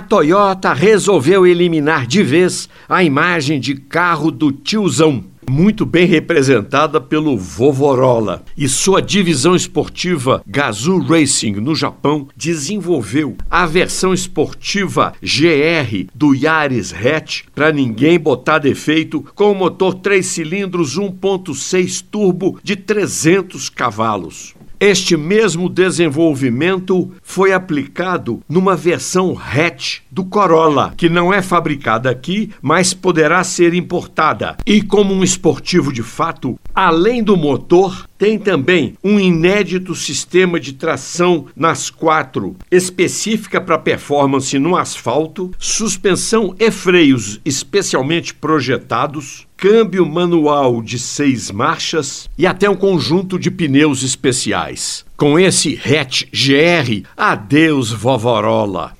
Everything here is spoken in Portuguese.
a Toyota resolveu eliminar de vez a imagem de carro do tiozão muito bem representada pelo Vovorola. E sua divisão esportiva Gazoo Racing no Japão desenvolveu a versão esportiva GR do Yaris Hatch para ninguém botar defeito com o motor 3 cilindros 1.6 turbo de 300 cavalos. Este mesmo desenvolvimento foi aplicado numa versão hatch do Corolla, que não é fabricada aqui, mas poderá ser importada. E como um esportivo de fato, além do motor, tem também um inédito sistema de tração nas quatro, específica para performance no asfalto, suspensão e freios especialmente projetados, câmbio manual de seis marchas e até um conjunto de pneus especiais. Com esse hatch GR, adeus vovorola.